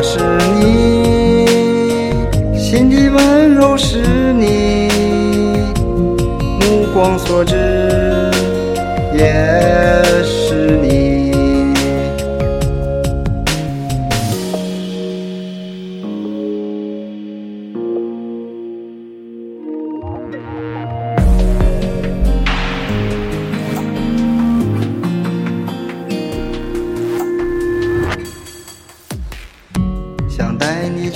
那是你，心底温柔是你，目光所至也是你。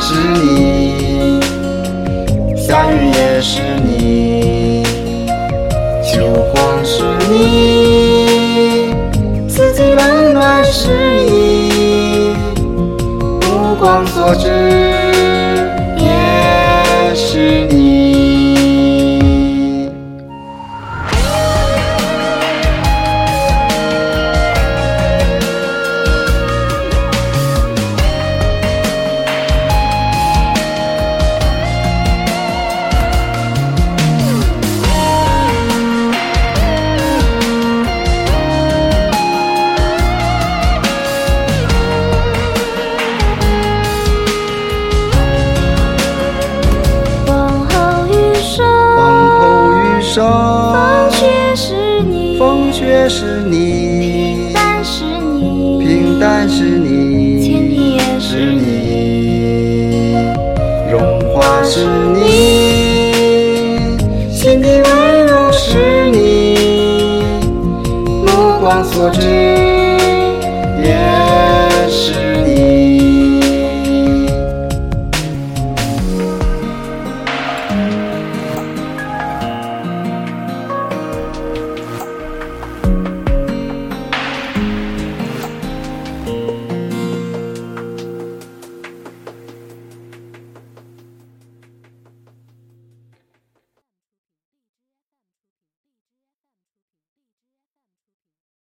是你，夏雨也是你，秋光是你，四季冷暖是你，目光所至风雪是你，风雪是你，淡是你，平淡是你，千里也是你，荣华是你，心底温柔是你，目光所至。也是